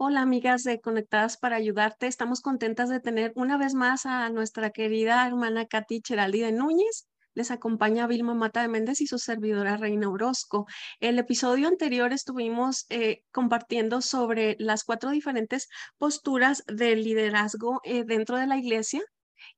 Hola amigas de Conectadas para Ayudarte. Estamos contentas de tener una vez más a nuestra querida hermana Katy Cheraldi de Núñez. Les acompaña Vilma Mata de Méndez y su servidora Reina Orozco. El episodio anterior estuvimos eh, compartiendo sobre las cuatro diferentes posturas de liderazgo eh, dentro de la iglesia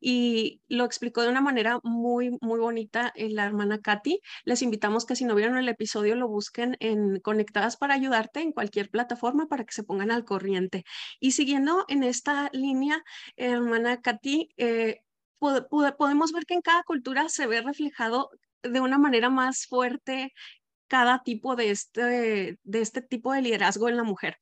y lo explicó de una manera muy, muy bonita eh, la hermana Katy. Les invitamos que si no vieron el episodio lo busquen en Conectadas para ayudarte en cualquier plataforma para que se pongan al corriente. Y siguiendo en esta línea, hermana Katy, eh, podemos ver que en cada cultura se ve reflejado de una manera más fuerte cada tipo de este, de este tipo de liderazgo en la mujer.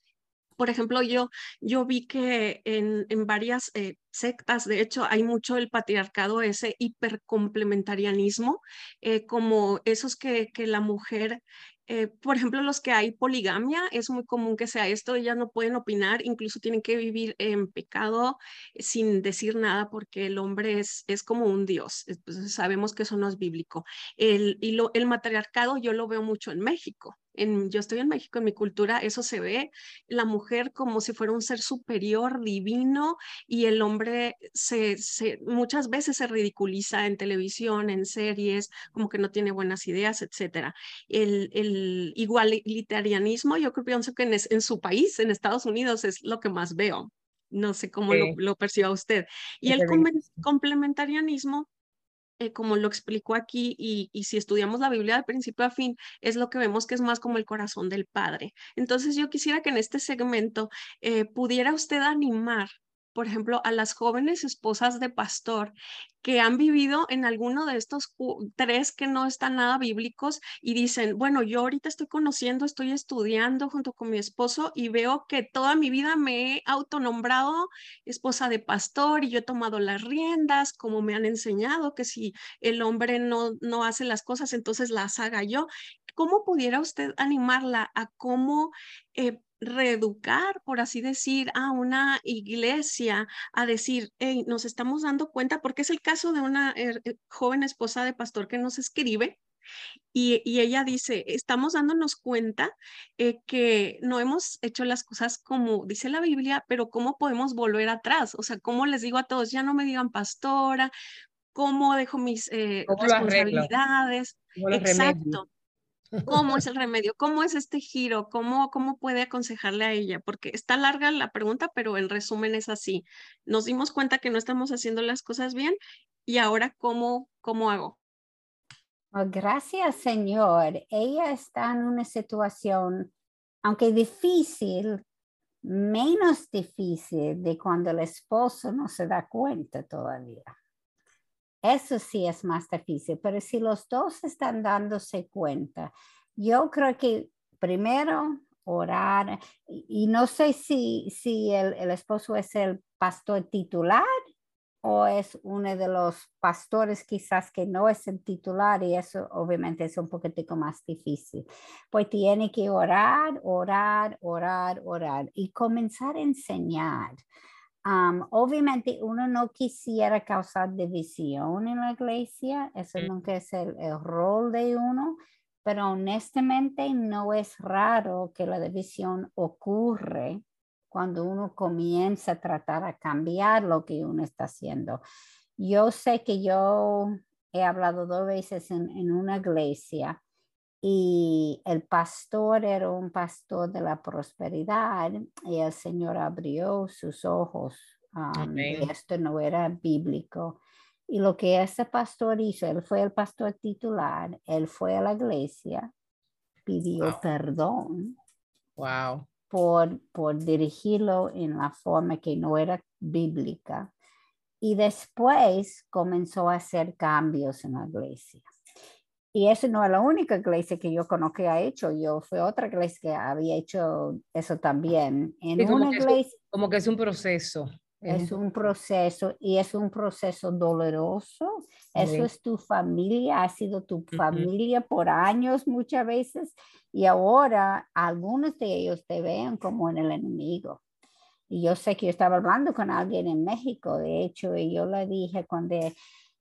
Por ejemplo, yo, yo vi que en, en varias eh, sectas, de hecho, hay mucho el patriarcado, ese hipercomplementarianismo, eh, como esos que, que la mujer eh, por ejemplo, los que hay poligamia, es muy común que sea esto, ellas no pueden opinar, incluso tienen que vivir en pecado sin decir nada porque el hombre es, es como un dios, sabemos que eso no es bíblico. El, y lo, el matriarcado yo lo veo mucho en México, yo estoy en México, en mi cultura, eso se ve, la mujer como si fuera un ser superior, divino, y el hombre se, muchas veces se ridiculiza en televisión, en series, como que no tiene buenas ideas, etc. El, el igualitarianismo, yo creo pienso que en, en su país, en Estados Unidos, es lo que más veo. No sé cómo lo, lo perciba usted. Y el complementarianismo eh, como lo explicó aquí, y, si estudiamos la Biblia de principio a fin, es lo que vemos que es más como el corazón del Padre. Entonces yo quisiera que en este segmento eh, pudiera usted animar por ejemplo, a las jóvenes esposas de pastor que han vivido en alguno de estos tres que no están nada bíblicos y dicen, bueno, yo ahorita estoy conociendo, estoy estudiando junto con mi esposo y veo que toda mi vida me he autonombrado esposa de pastor y yo he tomado las riendas, como me han enseñado, que si el hombre no, no hace las cosas, entonces las haga yo. ¿Cómo pudiera usted animarla a cómo eh, reeducar, por así decir, a una iglesia a decir, hey, nos estamos dando cuenta, porque es el caso de una er, eh, joven esposa de pastor que nos escribe. Y, ella dice, estamos dándonos cuenta eh, que no hemos hecho las cosas como dice la Biblia, pero ¿cómo podemos volver atrás? O sea, ¿cómo les digo a todos, ya no me digan pastora? ¿Cómo dejo mis eh, responsabilidades? Exacto. ¿Cómo es el remedio? ¿Cómo es este giro? ¿Cómo, ¿Cómo puede aconsejarle a ella? Porque está larga la pregunta, pero en resumen es así. Nos dimos cuenta que no estamos haciendo las cosas bien y ahora, ¿cómo, cómo hago? Oh, gracias, Señor. Ella está en una situación, aunque difícil, menos difícil de cuando el esposo no se da cuenta todavía. Eso sí es más difícil, pero si los dos están dándose cuenta, yo creo que primero orar, y, no sé si, si el, el, esposo es el pastor titular o es uno de los pastores quizás que no es el titular y eso obviamente es un poquitico más difícil. Pues tiene que orar, orar, orar, orar y comenzar a enseñar obviamente uno no quisiera causar división en la iglesia, eso nunca es el, rol de uno, pero honestamente no es raro que la división ocurre cuando uno comienza a tratar a cambiar lo que uno está haciendo. Yo sé que yo he hablado dos veces en, en una iglesia y el pastor era un pastor de la prosperidad y el Señor abrió sus ojos. esto no era bíblico. Y lo que ese pastor hizo, él fue el pastor titular, él fue a la iglesia, pidió perdón. Wow. Por, por dirigirlo en la forma que no era bíblica. Y después comenzó a hacer cambios en la iglesia. Y eso no es la única iglesia que yo conozco que ha hecho. Yo fui otra iglesia que había hecho eso también. En como una iglesia. como que es un proceso. Es un proceso y es un proceso doloroso. Eso es tu familia, ha sido tu familia por años muchas veces y ahora algunos de ellos te ven como en el enemigo. Y yo sé que yo estaba hablando con alguien en México, de hecho, y yo le dije cuando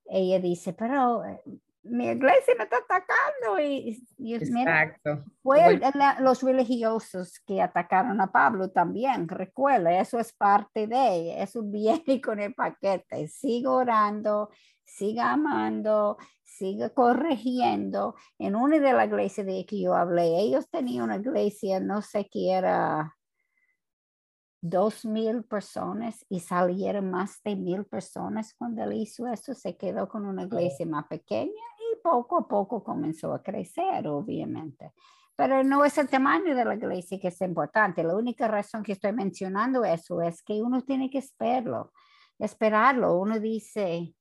ella dice, pero eh, mi iglesia me está atacando y, y Exacto. fue los religiosos que atacaron a Pablo también, recuerda, eso es parte de, eso viene con el paquete, sigue orando, siga amando, siga corrigiendo. En una de las iglesias de que yo hablé, ellos tenían una iglesia, no sé qué era, dos mil personas y salieron más de mil personas cuando él hizo eso. Se quedó con una iglesia más pequeña poco a poco comenzó a crecer, obviamente. Pero no es el tamaño de la iglesia que es importante. La única razón que estoy mencionando eso es que uno tiene que esperarlo. Esperarlo. Uno dice,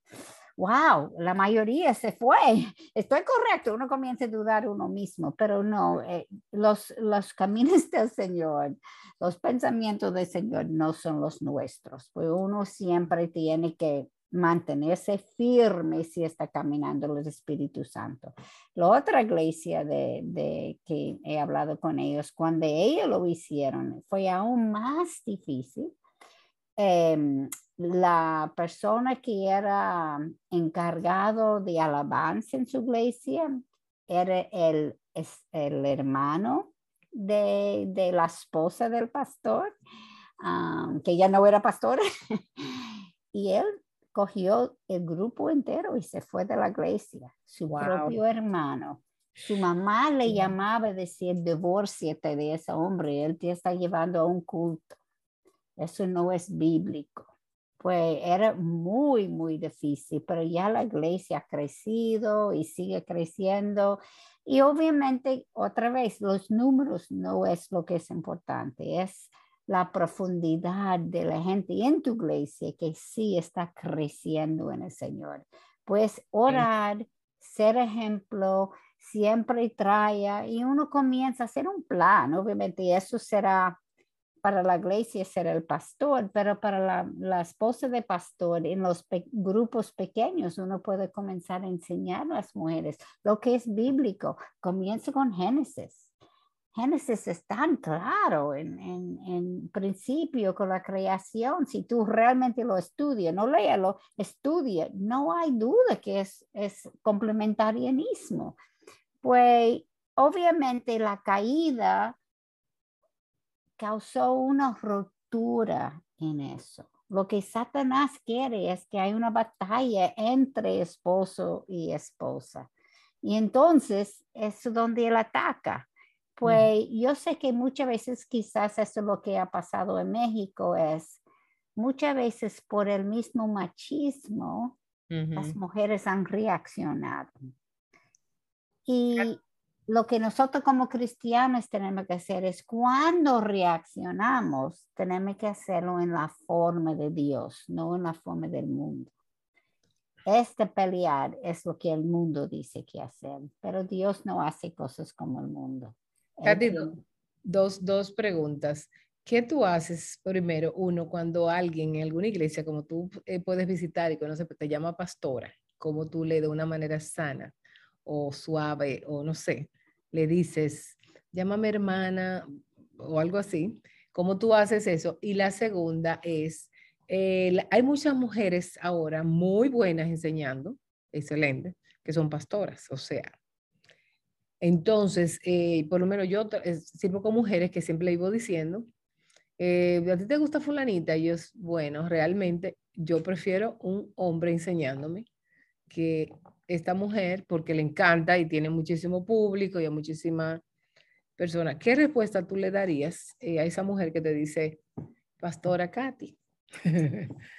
wow, la mayoría se fue. Estoy correcto, uno comienza a dudar uno mismo, pero no, eh, los, los caminos del Señor, los pensamientos del Señor no son los nuestros, pues uno siempre tiene que mantenerse firme si está caminando el Espíritu Santo. La otra iglesia de, de, que he hablado con ellos, cuando ellos lo hicieron, fue aún más difícil. Eh, la persona que era encargado de alabanza en su iglesia era el, el hermano de, la esposa del pastor, um, que ya no era pastor, y él cogió el grupo entero y se fue de la iglesia, su propio hermano. Su mamá le llamaba y decía, divórciate de ese hombre, él te está llevando a un culto. Eso no es bíblico pues era muy, muy difícil, pero ya la iglesia ha crecido y sigue creciendo. Y obviamente, otra vez, los números no es lo que es importante, es la profundidad de la gente en tu iglesia que sí está creciendo en el Señor. Pues orar, ser ejemplo, siempre trae y uno comienza a hacer un plan, obviamente, eso será para la iglesia ser el pastor, pero para la, la esposa de pastor en los grupos pequeños uno puede comenzar a enseñar a las mujeres lo que es bíblico. Comienza con Génesis. Génesis es tan claro en, en, principio con la creación. Si tú realmente lo estudias, no léalo, estudia, no hay duda que es, es complementarianismo. Pues obviamente la caída causó una ruptura en eso. Lo que Satanás quiere es que hay una batalla entre esposo y esposa. Y entonces es donde él ataca. Pues yo sé que muchas veces quizás eso es lo que ha pasado en México, es muchas veces por el mismo machismo, las mujeres han reaccionado. Y lo que nosotros como cristianos tenemos que hacer es cuando reaccionamos, tenemos que hacerlo en la forma de Dios, no en la forma del mundo. Este pelear es lo que el mundo dice que hacer, pero Dios no hace cosas como el mundo. Katy, dos, dos preguntas. ¿Qué tú haces primero? Uno, cuando alguien en alguna iglesia, como tú eh, puedes visitar y conoces, te llama pastora, como tú le de una manera sana o suave o no sé, le dices, llámame hermana o algo así, ¿cómo tú haces eso? Y la segunda es, eh, hay muchas mujeres ahora muy buenas enseñando, excelente, que son pastoras, o sea. Entonces, eh, por lo menos yo sirvo con mujeres que siempre le diciendo, eh, ¿a ti te gusta fulanita? Y yo, bueno, realmente yo prefiero un hombre enseñándome que esta mujer porque le encanta y tiene muchísimo público y a muchísima persona. ¿Qué respuesta tú le darías eh, a esa mujer que te dice, Pastora Katy?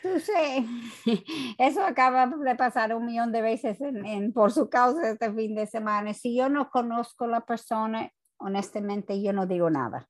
Tú sé, eso acaba de pasar un millón de veces en, por su causa este fin de semana. Si yo no conozco la persona, honestamente yo no digo nada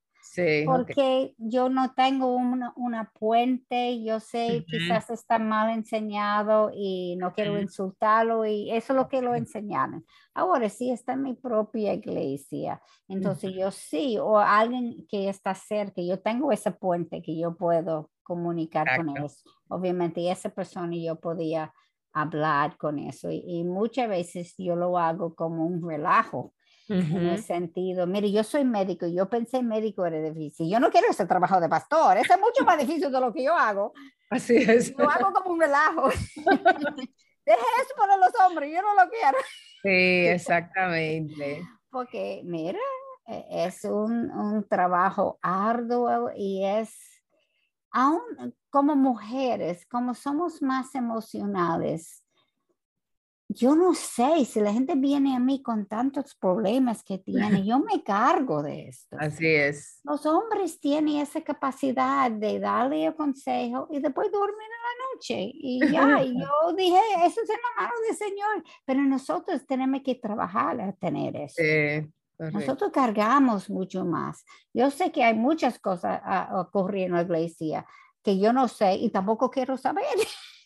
porque yo no tengo una, una, puente, yo sé, quizás está mal enseñado y no quiero insultarlo y eso es lo que lo enseñaron. Ahora sí está en mi propia iglesia, entonces yo sí, o alguien que está cerca, yo tengo ese puente que yo puedo comunicar con ellos. Obviamente esa persona yo podía hablar con eso y, y muchas veces yo lo hago como un relajo en el sentido, mire, yo soy médico y yo pensé médico era difícil. Yo no quiero ese trabajo de pastor, ese es mucho más difícil de lo que yo hago. Así es. Lo hago como un relajo. Deje eso para los hombres, yo no lo quiero. Sí, exactamente. Porque, mira, e, es un, un trabajo arduo y es, aún como mujeres, como somos más emocionales, yo no sé si la gente viene a mí con tantos problemas que tiene, yo me cargo de esto. Así es. Los hombres tienen esa capacidad de darle el consejo y después dormir en la noche. Y ya, yo dije, eso es en la mano del Señor, pero nosotros tenemos que trabajar a tener eso. Sí, nosotros cargamos mucho más. Yo sé que hay muchas cosas ocurriendo en la iglesia que yo no sé y tampoco quiero saber.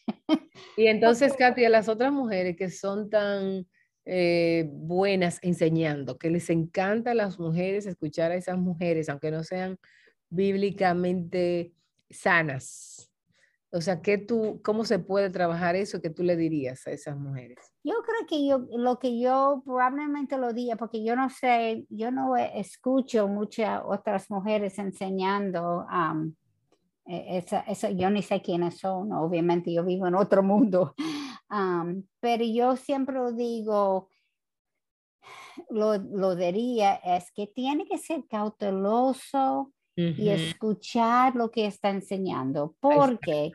Y entonces, Katia, las otras mujeres que son tan eh, buenas enseñando, que les encanta a las mujeres escuchar a esas mujeres, aunque no sean bíblicamente sanas. O sea, ¿qué tú, ¿cómo se puede trabajar eso que tú le dirías a esas mujeres? Yo creo que yo, lo que yo probablemente lo diría, porque yo no sé, yo no escucho muchas otras mujeres enseñando e, esa, esa, yo ni sé quiénes son, obviamente yo vivo en otro mundo, pero yo siempre digo, lo, lo, diría, es que tiene que ser cauteloso y escuchar lo que está enseñando, porque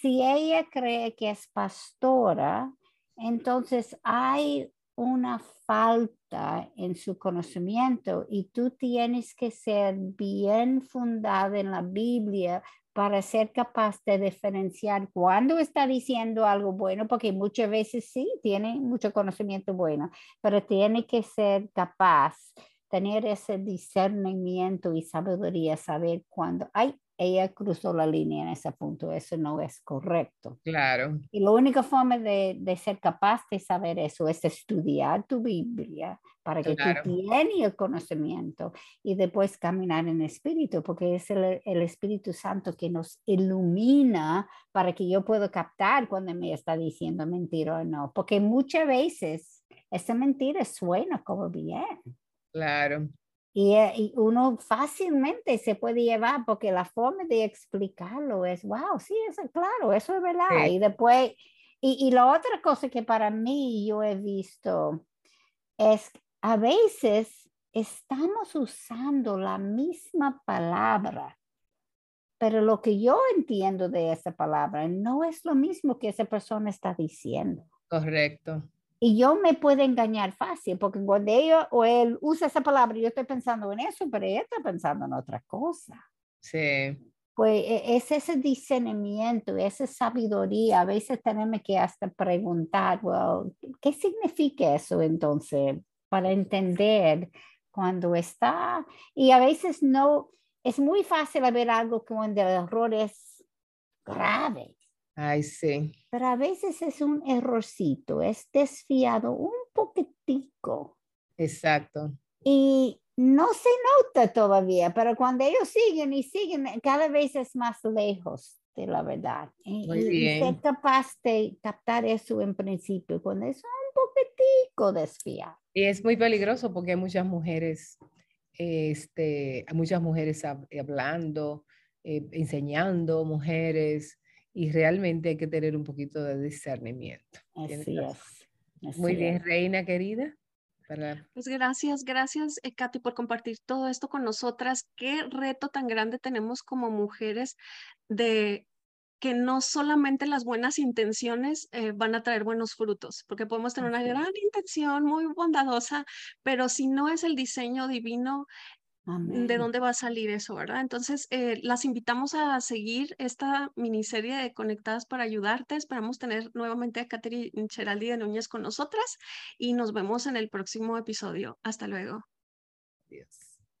si ella cree que es pastora, entonces hay una falta en su conocimiento y tú tienes que ser bien fundada en la Biblia para ser capaz de diferenciar cuando está diciendo algo bueno, porque muchas veces sí, tiene mucho conocimiento bueno, pero tiene que ser capaz, tener ese discernimiento y sabiduría, saber cuándo, hay ella cruzó la línea en ese punto, eso no es correcto. Claro. Y la única forma de, de ser capaz de saber eso es estudiar tu Biblia para que tú tienes el conocimiento y después caminar en espíritu, porque es el, el, Espíritu Santo que nos ilumina para que yo pueda captar cuando me está diciendo mentira o no, porque muchas veces esa mentira suena como bien. Claro. Eh, y, uno fácilmente se puede llevar porque la forma de explicarlo es, wow, sí, eso es claro, eso es verdad. Y después, y, y, la otra cosa que para mí yo he visto es a veces estamos usando la misma palabra, pero lo que yo entiendo de esa palabra no es lo mismo que esa persona está diciendo. Correcto. Y yo me puedo engañar fácil, porque cuando ella o él usa esa palabra, yo estoy pensando en eso, pero ella está pensando en otra cosa. Sí. Pues e, es ese discernimiento, esa sabiduría. A veces tenemos que hasta preguntar, well, ¿qué significa eso entonces? Para entender cuando está. Y a veces no, es muy fácil ver algo cuando el error es grave. Ay, sí. Pero a veces es un errorcito, es desfiado un poquitico. Exacto. Y no se nota todavía, pero cuando ellos siguen y siguen, cada vez es más lejos de la verdad. Muy y, bien. ser capaz de captar eso en principio, cuando es un poquitico desfiado. Y es muy peligroso porque hay muchas mujeres, este, hay muchas mujeres hablando, eh, enseñando, mujeres y realmente hay que tener un poquito de discernimiento. Así es. Muy bien, Reina querida. Pues gracias, gracias, eh, Katy, por compartir todo esto con nosotras. Qué reto tan grande tenemos como mujeres de que no solamente las buenas intenciones eh, van a traer buenos frutos, porque podemos tener una gran intención muy bondadosa, pero si no es el diseño divino, de dónde va a salir eso, ¿verdad? Entonces, eh, las invitamos a seguir esta miniserie de Conectadas para ayudarte. Esperamos tener nuevamente a Catherine Cheraldi de Núñez con nosotras y nos vemos en el próximo episodio. Hasta luego. Adiós.